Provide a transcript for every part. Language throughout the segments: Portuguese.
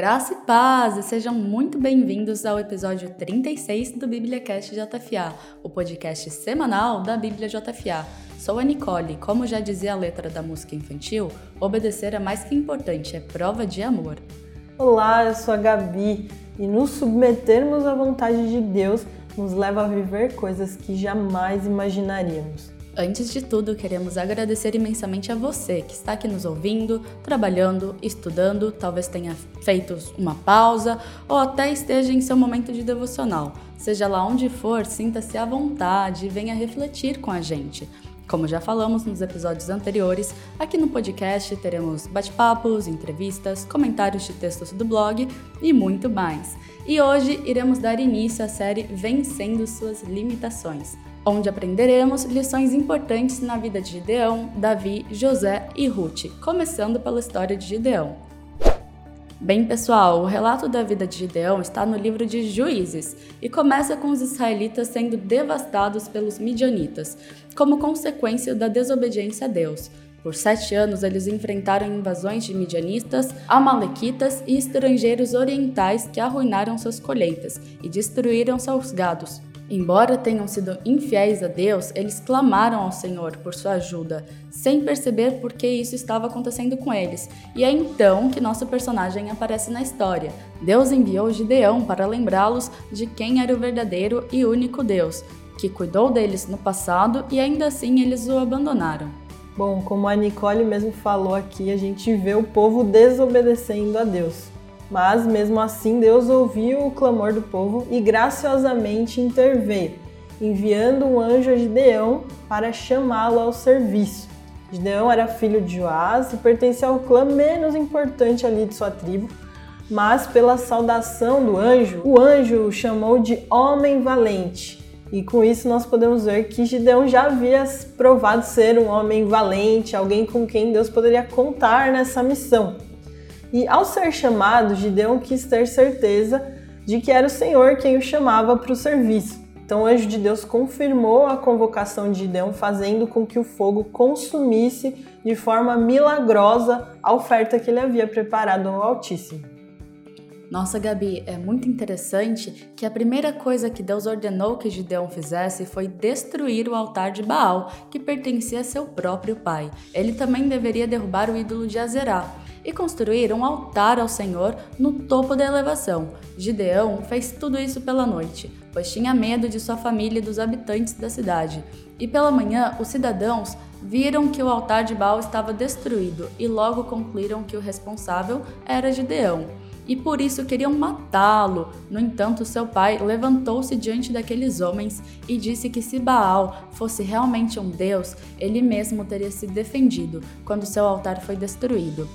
Graça e paz, e sejam muito bem-vindos ao episódio 36 do BíbliaCast JFA, o podcast semanal da Bíblia JFA. Sou a Nicole, como já dizia a letra da música infantil, obedecer é mais que importante, é prova de amor. Olá, eu sou a Gabi, e nos submetermos à vontade de Deus nos leva a viver coisas que jamais imaginaríamos. Antes de tudo, queremos agradecer imensamente a você que está aqui nos ouvindo, trabalhando, estudando, talvez tenha feito uma pausa ou até esteja em seu momento de devocional. Seja lá onde for, sinta-se à vontade e venha refletir com a gente. Como já falamos nos episódios anteriores, aqui no podcast teremos bate-papos, entrevistas, comentários de textos do blog e muito mais. E hoje iremos dar início à série Vencendo Suas Limitações onde aprenderemos lições importantes na vida de Gideão, Davi, José e Ruth, começando pela história de Gideão. Bem, pessoal, o relato da vida de Gideão está no livro de Juízes e começa com os israelitas sendo devastados pelos midianitas, como consequência da desobediência a Deus. Por sete anos, eles enfrentaram invasões de midianistas, amalequitas e estrangeiros orientais que arruinaram suas colheitas e destruíram seus gados, Embora tenham sido infiéis a Deus, eles clamaram ao Senhor por sua ajuda, sem perceber por que isso estava acontecendo com eles. E é então que nosso personagem aparece na história. Deus enviou Gideão para lembrá-los de quem era o verdadeiro e único Deus, que cuidou deles no passado e ainda assim eles o abandonaram. Bom, como a Nicole mesmo falou aqui, a gente vê o povo desobedecendo a Deus. Mas mesmo assim, Deus ouviu o clamor do povo e graciosamente interveio, enviando um anjo a Gideão para chamá-lo ao serviço. Gideão era filho de Joás e pertencia ao clã menos importante ali de sua tribo, mas pela saudação do anjo, o anjo o chamou de homem valente. E com isso nós podemos ver que Gideão já havia provado ser um homem valente, alguém com quem Deus poderia contar nessa missão. E ao ser chamado, Gideão quis ter certeza de que era o Senhor quem o chamava para o serviço. Então o anjo de Deus confirmou a convocação de Gideão, fazendo com que o fogo consumisse de forma milagrosa a oferta que ele havia preparado ao Altíssimo. Nossa, Gabi, é muito interessante que a primeira coisa que Deus ordenou que Gideão fizesse foi destruir o altar de Baal, que pertencia a seu próprio pai. Ele também deveria derrubar o ídolo de Azerá e construir um altar ao Senhor no topo da elevação. Gideão fez tudo isso pela noite, pois tinha medo de sua família e dos habitantes da cidade. E pela manhã, os cidadãos viram que o altar de Baal estava destruído e logo concluíram que o responsável era Gideão. E por isso queriam matá-lo. No entanto, seu pai levantou-se diante daqueles homens e disse que se Baal fosse realmente um deus, ele mesmo teria se defendido quando seu altar foi destruído.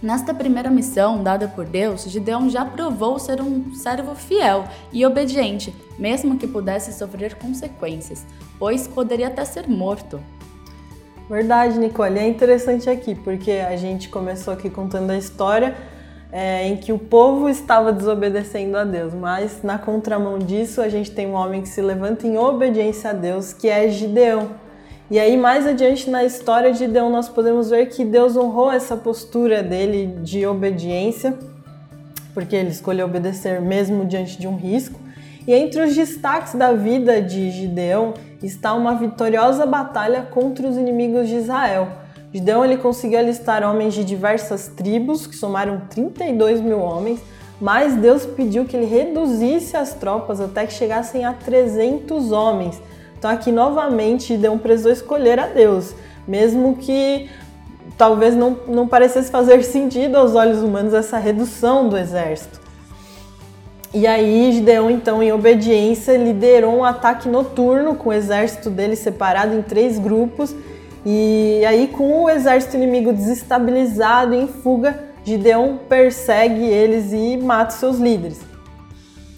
Nesta primeira missão dada por Deus, Gideão já provou ser um servo fiel e obediente, mesmo que pudesse sofrer consequências, pois poderia até ser morto. Verdade, Nicole. É interessante aqui, porque a gente começou aqui contando a história é, em que o povo estava desobedecendo a Deus, mas na contramão disso, a gente tem um homem que se levanta em obediência a Deus, que é Gideão. E aí, mais adiante na história de Gideão, nós podemos ver que Deus honrou essa postura dele de obediência, porque ele escolheu obedecer mesmo diante de um risco. E entre os destaques da vida de Gideão está uma vitoriosa batalha contra os inimigos de Israel. Gideão ele conseguiu alistar homens de diversas tribos, que somaram 32 mil homens, mas Deus pediu que ele reduzisse as tropas até que chegassem a 300 homens então aqui novamente Gideão precisou escolher a Deus, mesmo que talvez não, não parecesse fazer sentido aos olhos humanos essa redução do exército. E aí Gideão, então, em obediência, liderou um ataque noturno com o exército dele separado em três grupos. E aí, com o exército inimigo desestabilizado em fuga, Gideão persegue eles e mata seus líderes.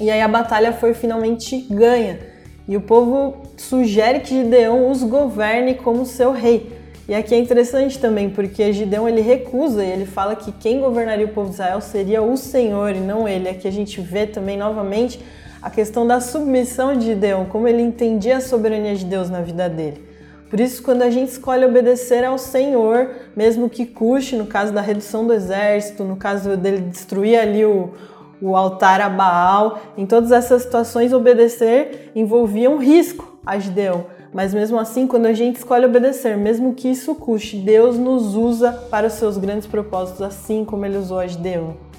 E aí a batalha foi finalmente ganha. E o povo sugere que Gideão os governe como seu rei. E aqui é interessante também, porque Gideão ele recusa e ele fala que quem governaria o povo de Israel seria o Senhor e não ele. Aqui a gente vê também novamente a questão da submissão de Gideão, como ele entendia a soberania de Deus na vida dele. Por isso, quando a gente escolhe obedecer ao Senhor, mesmo que custe, no caso da redução do exército, no caso dele destruir ali o, o altar a Baal, em todas essas situações, obedecer envolvia um risco a Gideão. Mas mesmo assim, quando a gente escolhe obedecer, mesmo que isso custe, Deus nos usa para os seus grandes propósitos, assim como ele usou a Gideão.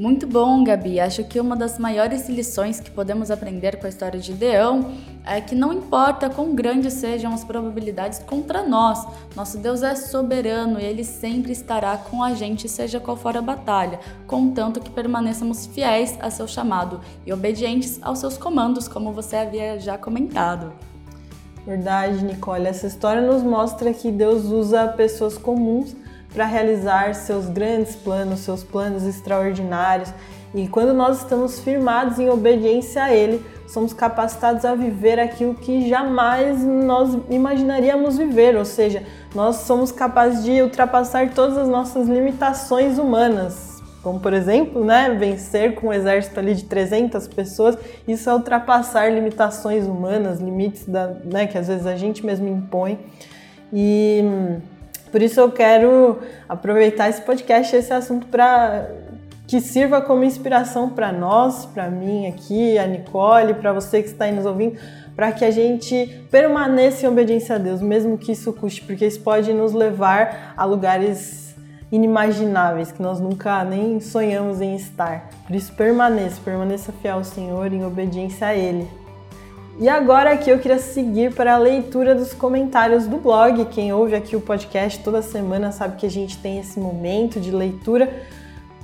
Muito bom, Gabi. Acho que uma das maiores lições que podemos aprender com a história de Leão é que não importa quão grandes sejam as probabilidades contra nós, nosso Deus é soberano e ele sempre estará com a gente, seja qual for a batalha, contanto que permaneçamos fiéis a seu chamado e obedientes aos seus comandos, como você havia já comentado. Verdade, Nicole. Essa história nos mostra que Deus usa pessoas comuns para realizar seus grandes planos, seus planos extraordinários. E quando nós estamos firmados em obediência a Ele, somos capacitados a viver aquilo que jamais nós imaginaríamos viver, ou seja, nós somos capazes de ultrapassar todas as nossas limitações humanas. Como, por exemplo, né, vencer com um exército ali de 300 pessoas, isso é ultrapassar limitações humanas, limites da, né, que às vezes a gente mesmo impõe. E por isso eu quero aproveitar esse podcast, esse assunto para que sirva como inspiração para nós, para mim aqui, a Nicole, para você que está aí nos ouvindo, para que a gente permaneça em obediência a Deus, mesmo que isso custe, porque isso pode nos levar a lugares inimagináveis que nós nunca nem sonhamos em estar. Por isso permaneça, permaneça fiel ao Senhor em obediência a Ele. E agora aqui eu queria seguir para a leitura dos comentários do blog. Quem ouve aqui o podcast toda semana sabe que a gente tem esse momento de leitura.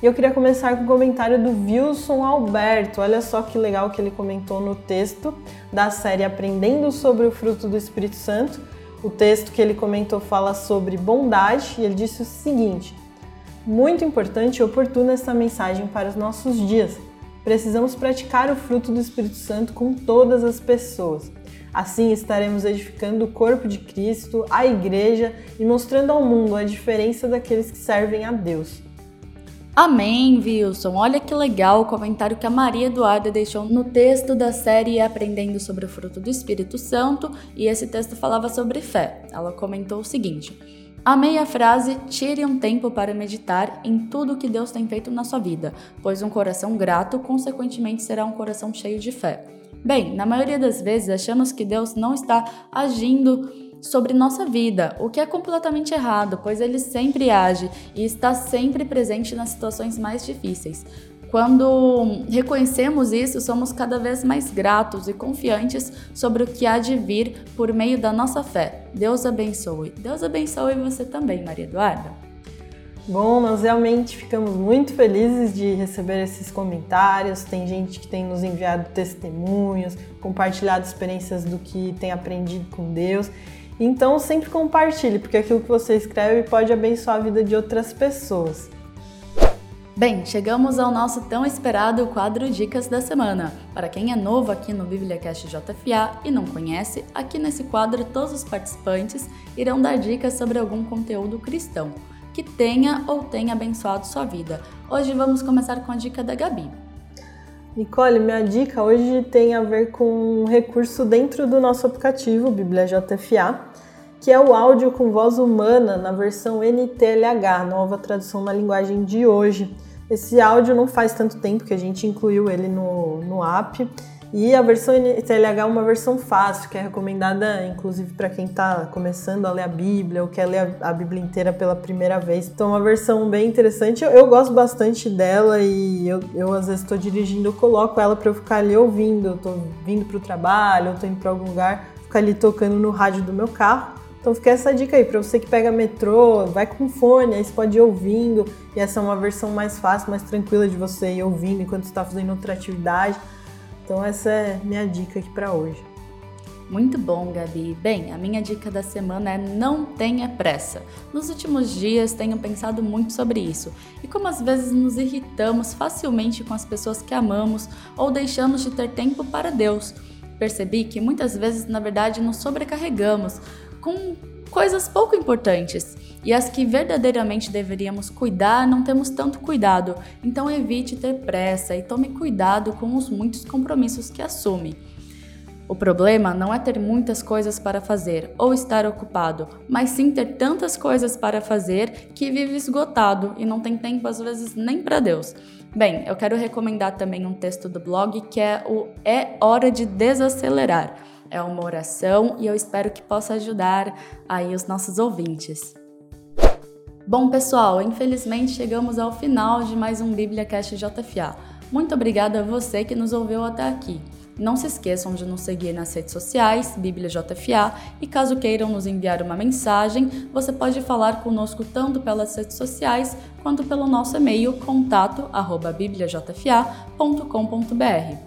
E eu queria começar com o comentário do Wilson Alberto. Olha só que legal que ele comentou no texto da série Aprendendo sobre o Fruto do Espírito Santo. O texto que ele comentou fala sobre bondade e ele disse o seguinte: Muito importante e oportuna essa mensagem para os nossos dias precisamos praticar o fruto do Espírito Santo com todas as pessoas. Assim estaremos edificando o corpo de Cristo, a igreja e mostrando ao mundo a diferença daqueles que servem a Deus. Amém, Wilson. Olha que legal o comentário que a Maria Eduarda deixou no texto da série Aprendendo sobre o Fruto do Espírito Santo, e esse texto falava sobre fé. Ela comentou o seguinte: Amei a frase tire um tempo para meditar em tudo o que Deus tem feito na sua vida, pois um coração grato, consequentemente, será um coração cheio de fé. Bem, na maioria das vezes achamos que Deus não está agindo sobre nossa vida, o que é completamente errado, pois ele sempre age e está sempre presente nas situações mais difíceis. Quando reconhecemos isso, somos cada vez mais gratos e confiantes sobre o que há de vir por meio da nossa fé. Deus abençoe. Deus abençoe você também, Maria Eduarda. Bom, nós realmente ficamos muito felizes de receber esses comentários. Tem gente que tem nos enviado testemunhos, compartilhado experiências do que tem aprendido com Deus. Então, sempre compartilhe, porque aquilo que você escreve pode abençoar a vida de outras pessoas. Bem, chegamos ao nosso tão esperado quadro Dicas da Semana. Para quem é novo aqui no BibliaCast JFA e não conhece, aqui nesse quadro todos os participantes irão dar dicas sobre algum conteúdo cristão que tenha ou tenha abençoado sua vida. Hoje vamos começar com a dica da Gabi. Nicole, minha dica hoje tem a ver com um recurso dentro do nosso aplicativo Bíblia JFA, que é o áudio com voz humana na versão NTLH, nova tradução na linguagem de hoje. Esse áudio não faz tanto tempo que a gente incluiu ele no, no app. E a versão NTLH é uma versão fácil, que é recomendada inclusive para quem está começando a ler a Bíblia ou quer ler a, a, Bíblia inteira pela primeira vez. Então, é uma versão bem interessante. Eu, eu gosto bastante dela e eu, eu às vezes estou dirigindo, eu coloco ela para eu ficar ali ouvindo. Eu estou vindo para o trabalho, eu estou indo para algum lugar, ficar ali tocando no rádio do meu carro. Então fica essa dica aí, para você que pega metrô, vai com fone, aí você pode ir ouvindo, e essa é uma versão mais fácil, mais tranquila de você ir ouvindo enquanto está fazendo outra atividade. Então essa é minha dica aqui para hoje. Muito bom, Gabi. Bem, a minha dica da semana é não tenha pressa. Nos últimos dias tenho pensado muito sobre isso e como às vezes nos irritamos facilmente com as pessoas que amamos ou deixamos de ter tempo para Deus. Percebi que muitas vezes, na verdade, nos sobrecarregamos com coisas pouco importantes e as que verdadeiramente deveríamos cuidar não temos tanto cuidado, então evite ter pressa e tome cuidado com os muitos compromissos que assume. O problema não é ter muitas coisas para fazer ou estar ocupado, mas sim ter tantas coisas para fazer que vive esgotado e não tem tempo às vezes nem para Deus. Bem, eu quero recomendar também um texto do blog que é o É Hora de Desacelerar. É uma oração e eu espero que possa ajudar aí os nossos ouvintes. Bom, pessoal, infelizmente chegamos ao final de mais um BíbliaCast JFA. Muito obrigada a você que nos ouviu até aqui. Não se esqueçam de nos seguir nas redes sociais, Bíblia JFA, e caso queiram nos enviar uma mensagem, você pode falar conosco tanto pelas redes sociais quanto pelo nosso e-mail contato@bibliajfa.com.br.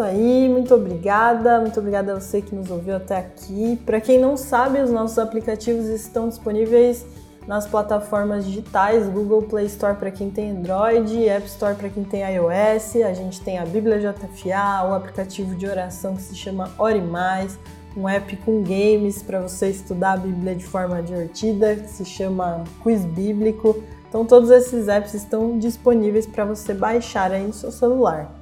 Isso aí, muito obrigada, muito obrigada a você que nos ouviu até aqui. Para quem não sabe, os nossos aplicativos estão disponíveis nas plataformas digitais, Google Play Store para quem tem Android, App Store para quem tem iOS. A gente tem a Bíblia JFA, o aplicativo de oração que se chama Ore Mais, um app com games para você estudar a Bíblia de forma divertida, que se chama Quiz Bíblico. Então todos esses apps estão disponíveis para você baixar aí no seu celular.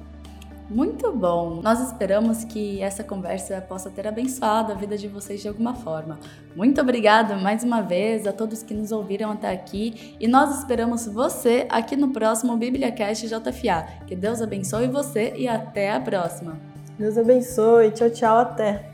Muito bom! Nós esperamos que essa conversa possa ter abençoado a vida de vocês de alguma forma. Muito obrigada mais uma vez a todos que nos ouviram até aqui e nós esperamos você aqui no próximo BíbliaCast JFA. Que Deus abençoe você e até a próxima! Deus abençoe, tchau, tchau, até!